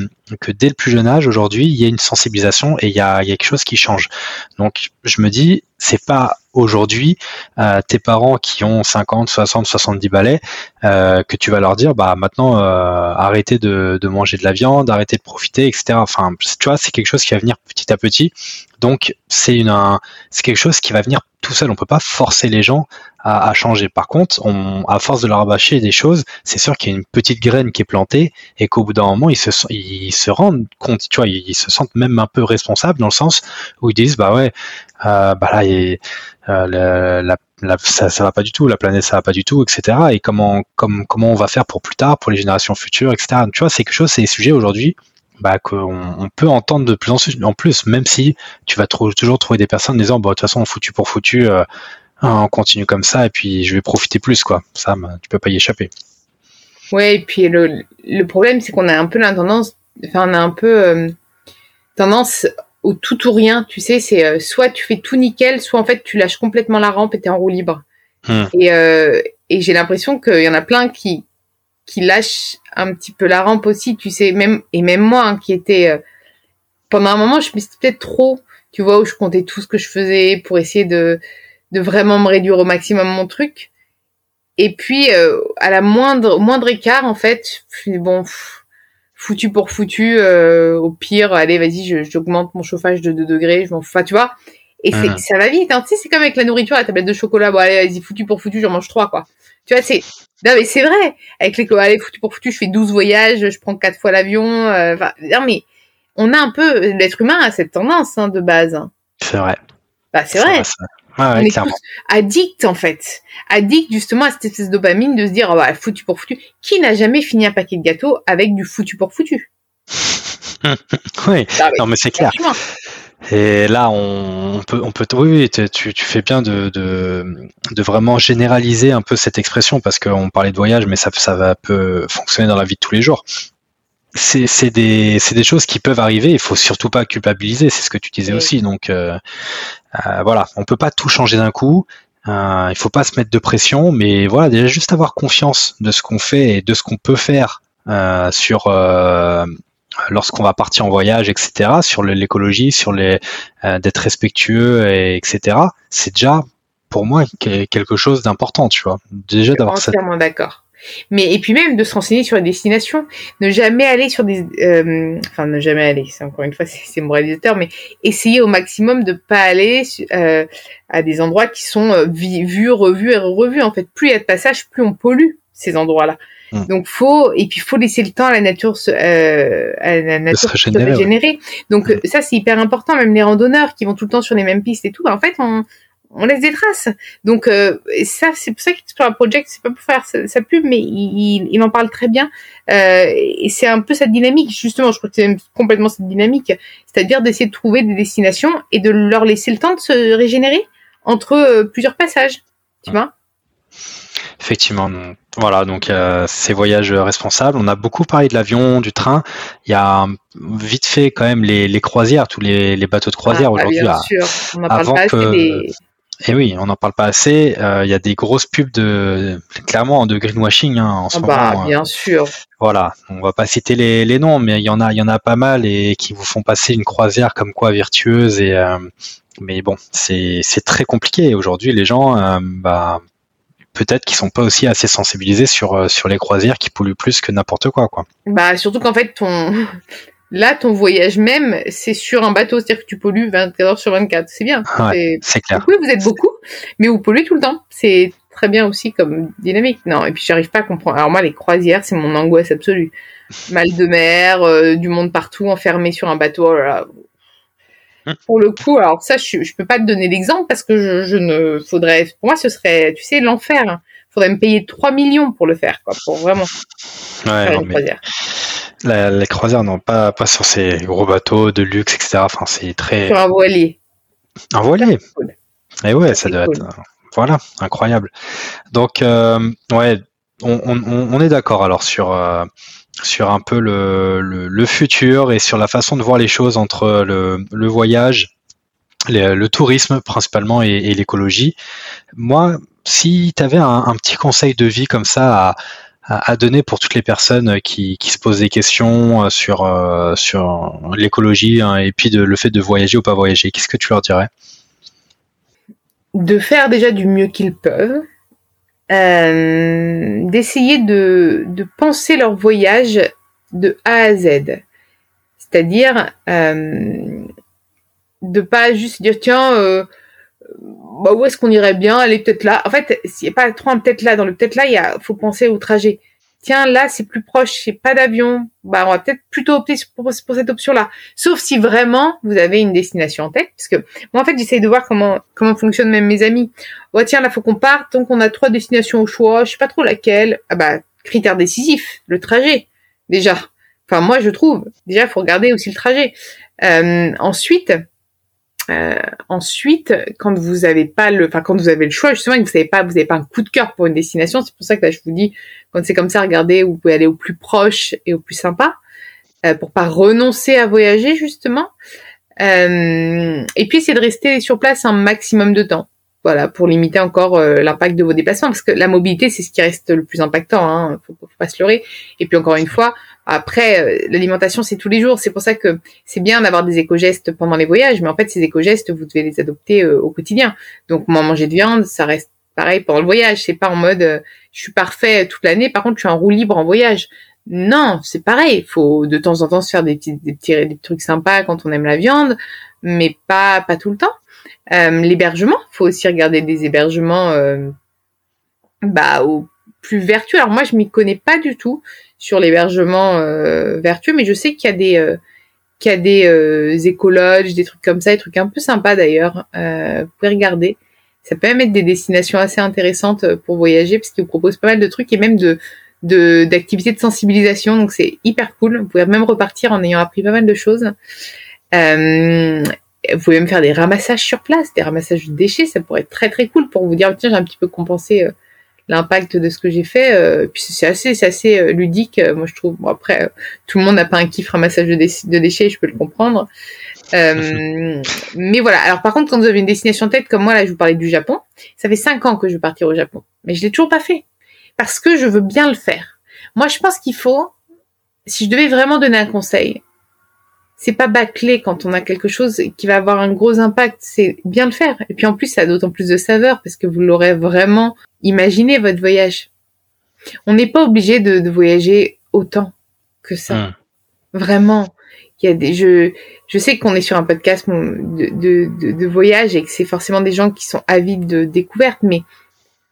A: dès le plus jeune âge aujourd'hui, il y a une sensibilisation et il y a, quelque chose qui change. Donc je me dis, c'est pas aujourd'hui euh, tes parents qui ont 50, 60, 70 balais euh, que tu vas leur dire bah maintenant euh, arrêtez de, manger de la viande, arrêtez de profiter, etc. Enfin, tu vois, c'est quelque chose qui va venir petit à petit. Donc c'est c'est quelque chose qui va venir tout seul. On peut pas forcer les gens à, changer. Par contre, on, à force de leur rabâcher des choses, c'est sûr qu'il y a une petite graine qui est plantée et qu'au bout d'un moment ils se ils se rendent compte. Tu vois, ils, se sentent même un peu responsables dans le sens où ils disent bah ouais, euh, bah là et, euh, la, la, ça, ça va pas du tout, la planète ça va pas du tout, etc. Et comment, comme, comment on va faire pour plus tard, pour les générations futures, etc. Tu vois, c'est quelque chose, c'est des sujets aujourd'hui bah, qu'on on peut entendre de plus en plus, même si tu vas toujours trouver des personnes disant, bon, de toute façon, foutu pour foutu, euh, on continue comme ça, et puis je vais profiter plus, quoi. Ça, bah, tu peux pas y échapper.
B: Ouais, et puis le, le problème, c'est qu'on a un peu la tendance, enfin, on a un peu euh, tendance au tout ou rien, tu sais, c'est euh, soit tu fais tout nickel, soit en fait tu lâches complètement la rampe et t'es en roue libre. Hmm. Et, euh, et j'ai l'impression qu'il y en a plein qui qui lâchent un petit peu la rampe aussi, tu sais, même et même moi hein, qui était pendant un moment, je me suis peut-être trop, tu vois, où je comptais tout ce que je faisais pour essayer de de vraiment me réduire au maximum mon truc. Et puis à la moindre moindre écart, en fait, bon foutu pour foutu. Euh, au pire, allez, vas-y, j'augmente mon chauffage de 2 degrés, je m'en fous. tu vois. Et c'est, ça va vite. Hein. Tu sais, c'est comme avec la nourriture, la tablette de chocolat. Bon, allez, vas-y, foutu pour foutu, j'en mange trois, quoi. Tu vois, c'est, non, mais c'est vrai. Avec les, allez, foutu pour foutu, je fais 12 voyages, je prends quatre fois l'avion. Euh, enfin, non, mais on a un peu, l'être humain a cette tendance, hein, de base.
A: C'est vrai.
B: Bah, c'est vrai. Ah on est tous addicts en fait, addicts justement à cette espèce de dopamine de se dire oh bah, foutu pour foutu. Qui n'a jamais fini un paquet de gâteaux avec du foutu pour foutu?
A: Oui, non mais c'est clair. Et là, on, peut, on peut, oui, tu, tu fais bien de, de, de, vraiment généraliser un peu cette expression parce qu'on parlait de voyage, mais ça, ça va peu fonctionner dans la vie de tous les jours c'est des, des choses qui peuvent arriver. Il faut surtout pas culpabiliser. C'est ce que tu disais aussi. Donc euh, euh, voilà, on peut pas tout changer d'un coup. Euh, il faut pas se mettre de pression, mais voilà, déjà juste avoir confiance de ce qu'on fait et de ce qu'on peut faire euh, sur euh, lorsqu'on va partir en voyage, etc. Sur l'écologie, sur les d'être respectueux, et, etc. C'est déjà pour moi quelque chose d'important, tu vois. Déjà d'avoir
B: cette. Entièrement d'accord. Mais et puis même de se renseigner sur les destinations, ne jamais aller sur des, euh, enfin ne jamais aller, c'est encore une fois c'est moralisateur, mais essayer au maximum de pas aller euh, à des endroits qui sont euh, vus, revus et revus. En fait, plus il y a de passage, plus on pollue ces endroits-là. Mmh. Donc faut et puis faut laisser le temps à la nature euh, à la nature se régénérer. Donc mmh. ça c'est hyper important. Même les randonneurs qui vont tout le temps sur les mêmes pistes et tout, en fait on on laisse des traces. Donc euh, ça, c'est pour ça qu'Explore Project, c'est pas pour faire sa, pub, mais il, il, en parle très bien. Euh, et c'est un peu cette dynamique, justement. Je crois que c'est complètement cette dynamique, c'est-à-dire d'essayer de trouver des destinations et de leur laisser le temps de se régénérer entre euh, plusieurs passages. Tu vois
A: Effectivement. Voilà, donc euh, ces voyages responsables. On a beaucoup parlé de l'avion, du train. Il y a vite fait quand même les, les croisières, tous les, les bateaux de croisière ah, aujourd'hui. Bien
B: sûr, on en parle pas assez des
A: et oui, on n'en parle pas assez. Euh, il y a des grosses pubs de clairement de greenwashing hein, en ce
B: ah
A: bah,
B: moment. Bien sûr.
A: Voilà, on va pas citer les, les, noms, mais il y en a, il y en a pas mal et qui vous font passer une croisière comme quoi virtueuse et euh, mais bon, c'est c'est très compliqué aujourd'hui. Les gens, euh, bah peut-être qu'ils sont pas aussi assez sensibilisés sur sur les croisières qui polluent plus que n'importe quoi quoi.
B: Bah surtout qu'en fait ton Là, ton voyage même, c'est sur un bateau, c'est-à-dire que tu pollues 24 heures sur 24. C'est bien.
A: c'est clair.
B: Oui, vous êtes beaucoup, mais vous polluez tout le temps. C'est très bien aussi comme dynamique. Non, et puis j'arrive pas à comprendre. Alors moi, les croisières, c'est mon angoisse absolue. Mal de mer, euh, du monde partout, enfermé sur un bateau. Oh hum. Pour le coup, alors ça, je, je peux pas te donner l'exemple parce que je, je, ne faudrait. Pour moi, ce serait, tu sais, l'enfer. Faudrait me payer 3 millions pour le faire, quoi, pour vraiment
A: ouais, faire une croisière. Les croisières, non, pas, pas sur ces gros bateaux de luxe, etc. Enfin, c'est très.
B: Sur un voilier.
A: Un voilier. Et ouais, ça doit être. Voilà, incroyable. Donc, euh, ouais, on, on, on est d'accord alors sur. Euh, sur un peu le, le, le, futur et sur la façon de voir les choses entre le, le voyage, le tourisme principalement et, et l'écologie. Moi, si tu avais un, un, petit conseil de vie comme ça à, à, donner pour toutes les personnes qui, qui se posent des questions sur, euh, sur l'écologie hein, et puis le fait de voyager ou pas voyager, qu'est-ce que tu leur dirais?
B: De faire déjà du mieux qu'ils peuvent, euh, d'essayer de, de, penser leur voyage de A à Z. C'est-à-dire euh, de pas juste dire tiens euh, bah, où est-ce qu'on irait bien aller peut-être là. En fait, s'il n'y a pas trop un peut-être là dans le peut-être là, il faut penser au trajet. Tiens, là, c'est plus proche, c'est pas d'avion. Bah, on va peut-être plutôt opter pour, pour cette option-là. Sauf si vraiment vous avez une destination en tête, parce que moi, en fait, j'essaye de voir comment comment fonctionnent même mes amis. Oh tiens, là, faut qu'on parte. Donc, on a trois destinations au choix. Je sais pas trop laquelle. Ah bah, critère décisif, le trajet. Déjà. Enfin, moi, je trouve. Déjà, faut regarder aussi le trajet. Euh, ensuite, euh, ensuite, quand vous avez pas le, enfin quand vous avez le choix justement, que vous savez pas, vous n'avez pas un coup de cœur pour une destination, c'est pour ça que là je vous dis, quand c'est comme ça, regardez vous pouvez aller au plus proche et au plus sympa, euh, pour pas renoncer à voyager justement. Euh, et puis c'est de rester sur place un maximum de temps voilà, pour limiter encore euh, l'impact de vos déplacements, parce que la mobilité, c'est ce qui reste le plus impactant, hein, faut, pas se leurrer. Et puis encore une fois, après, euh, l'alimentation, c'est tous les jours. C'est pour ça que c'est bien d'avoir des éco-gestes pendant les voyages, mais en fait, ces éco-gestes, vous devez les adopter euh, au quotidien. Donc, manger de viande, ça reste pareil pendant le voyage. C'est pas en mode, je suis parfait toute l'année, par contre, je suis en roue libre en voyage. Non, c'est pareil. Il faut de temps en temps se faire des petits, des petits, trucs sympas quand on aime la viande, mais pas, pas tout le temps. Euh, l'hébergement, faut aussi regarder des hébergements euh, bah, au plus vertueux. Alors moi, je m'y connais pas du tout sur l'hébergement euh, vertueux, mais je sais qu'il y a des euh, qu'il y a des euh, écologes, des trucs comme ça, des trucs un peu sympas d'ailleurs. vous pouvez regarder. Ça peut même être des destinations assez intéressantes pour voyager parce qu'ils vous proposent pas mal de trucs et même de d'activités de, sensibilisation. Donc c'est hyper cool. Vous pouvez même repartir en ayant appris pas mal de choses. Euh, vous pouvez même faire des ramassages sur place, des ramassages de déchets, ça pourrait être très très cool pour vous dire tiens j'ai un petit peu compensé euh, l'impact de ce que j'ai fait. Euh, puis c'est assez c'est assez euh, ludique, moi je trouve. Bon, après tout le monde n'a pas un kiff ramassage de, de, déchets, je peux le comprendre. mais voilà. Alors par contre quand vous avez une destination en tête comme moi là, je vous parlais du Japon, ça fait cinq ans que je veux partir au Japon, mais je l'ai toujours pas fait parce que je veux bien le faire. Moi je pense qu'il faut, si je devais vraiment donner un conseil, c'est pas bâclé quand on a quelque chose qui va avoir un gros impact, c'est bien le faire. Et puis en plus, ça a d'autant plus de saveur parce que vous l'aurez vraiment imaginé votre voyage. On n'est pas obligé de, voyager autant que ça. Hum. Vraiment. Il y a des, je, je sais qu'on est sur un podcast de, de, de voyage et que c'est forcément des gens qui sont avides de découvertes, mais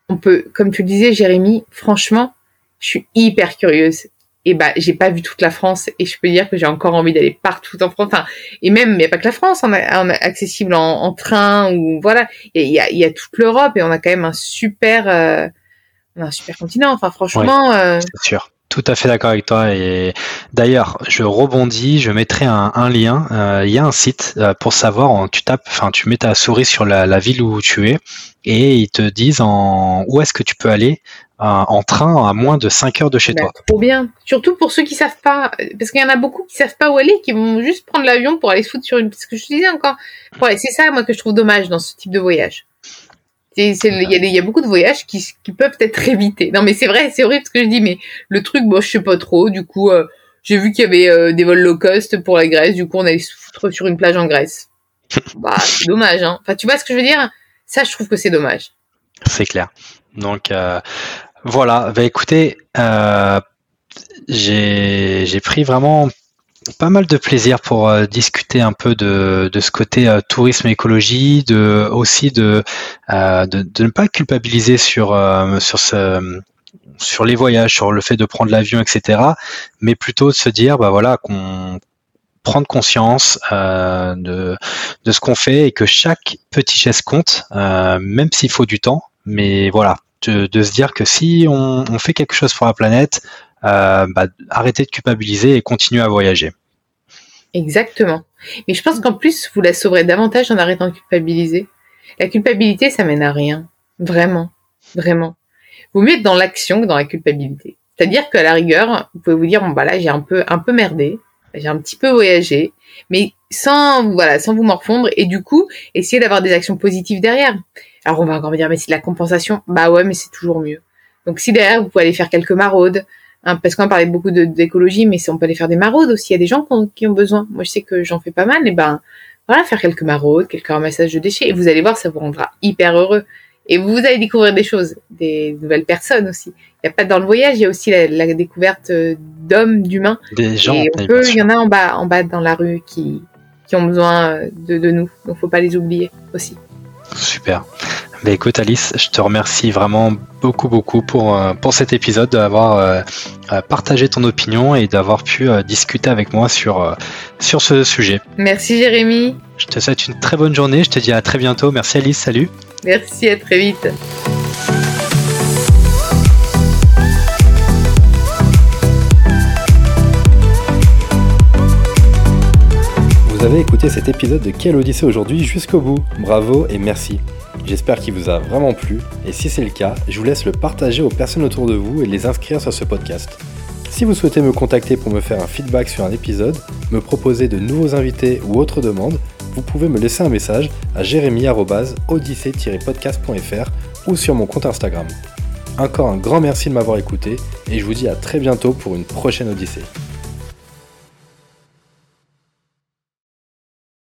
B: on peut, comme tu le disais, Jérémy, franchement, je suis hyper curieuse et bah j'ai pas vu toute la France et je peux dire que j'ai encore envie d'aller partout en France. Enfin, et même il n'y a pas que la France, on a, accessible en, train ou voilà. Il y a, y a, toute l'Europe et on a quand même un super, euh, un super continent. Enfin, franchement. Euh,
A: C'est sûr. Tout à fait d'accord avec toi. Et d'ailleurs, je rebondis, je mettrai un, un lien. Euh, il y a un site euh, pour savoir. Tu tapes, enfin, tu mets ta souris sur la, la, ville où tu es et ils te disent en où est-ce que tu peux aller en train à moins de 5 heures de chez toi.
B: Trop bien. Surtout pour ceux qui savent pas, parce qu'il y en a beaucoup qui savent pas où aller, qui vont juste prendre l'avion pour aller se foutre sur une. Parce que je te disais encore, c'est ça moi que je trouve dommage dans ce type de voyage. Il y, y, a beaucoup de voyages qui, qui peuvent être évités. Non mais c'est vrai, c'est horrible ce que je dis, mais le truc, bon, je sais pas trop. Du coup, euh, j'ai vu qu'il y avait euh, des vols low cost pour la Grèce. Du coup, on allait se foutre sur une plage en Grèce. bah, c'est dommage. Hein. Enfin, tu vois ce que je veux dire? Ça, je trouve que c'est dommage.
A: C'est clair. Donc, euh, voilà, bah écoutez, euh, j'ai pris vraiment pas mal de plaisir pour discuter un peu de, ce côté tourisme et écologie, de aussi de, de, ne pas culpabiliser sur sur ce sur les voyages, sur le fait de prendre l'avion, etc. Mais plutôt de se dire, bah voilà, qu'on prendre conscience euh, de, de ce qu'on fait et que chaque petit geste compte, euh, même s'il faut du temps. Mais voilà, de, se dire que si on, fait quelque chose pour la planète, euh, bah, arrêtez de culpabiliser et continuez à voyager.
B: Exactement. Mais je pense qu'en plus, vous la sauverez davantage en arrêtant de culpabiliser. La culpabilité, ça mène à rien. Vraiment. Vraiment. Vous mieux dans l'action que dans la culpabilité. C'est-à-dire qu'à la rigueur, vous pouvez vous dire, bon, bah là, j'ai un peu, un peu merdé j'ai un petit peu voyagé, mais sans voilà, sans vous morfondre et du coup essayer d'avoir des actions positives derrière. Alors on va encore me dire mais c'est de la compensation, bah ouais mais c'est toujours mieux. Donc si derrière vous pouvez aller faire quelques maraudes, hein, parce qu'on parlait beaucoup d'écologie, mais si on peut aller faire des maraudes aussi, il y a des gens qui ont, besoin. Moi je sais que j'en fais pas mal, et ben voilà faire quelques maraudes, quelques ramassages de déchets et vous allez voir ça vous rendra hyper heureux. Et vous allez découvrir des choses, des nouvelles personnes aussi. Il n'y a pas dans le voyage, il y a aussi la, découverte euh, d'hommes, d'humains.
A: Des gens.
B: Et il y en a en bas, en bas dans la rue qui, qui ont besoin euh, de, de nous. Donc faut pas les oublier aussi.
A: Super. Bah écoute Alice, je te remercie vraiment beaucoup beaucoup pour, euh, pour cet épisode, d'avoir partagé ton opinion et d'avoir pu discuter avec moi sur, sur ce sujet.
B: Merci Jérémy.
A: Je te souhaite une très bonne journée, je te dis à très bientôt. Merci Alice, salut.
B: Merci, à très vite.
C: Vous avez écouté cet épisode de Quelle Odyssée aujourd'hui jusqu'au bout. Bravo et merci. J'espère qu'il vous a vraiment plu et si c'est le cas, je vous laisse le partager aux personnes autour de vous et les inscrire sur ce podcast. Si vous souhaitez me contacter pour me faire un feedback sur un épisode, me proposer de nouveaux invités ou autres demandes, vous pouvez me laisser un message à jérémy-odyssée-podcast.fr ou sur mon compte Instagram. Encore un grand merci de m'avoir écouté et je vous dis à très bientôt pour une prochaine Odyssée.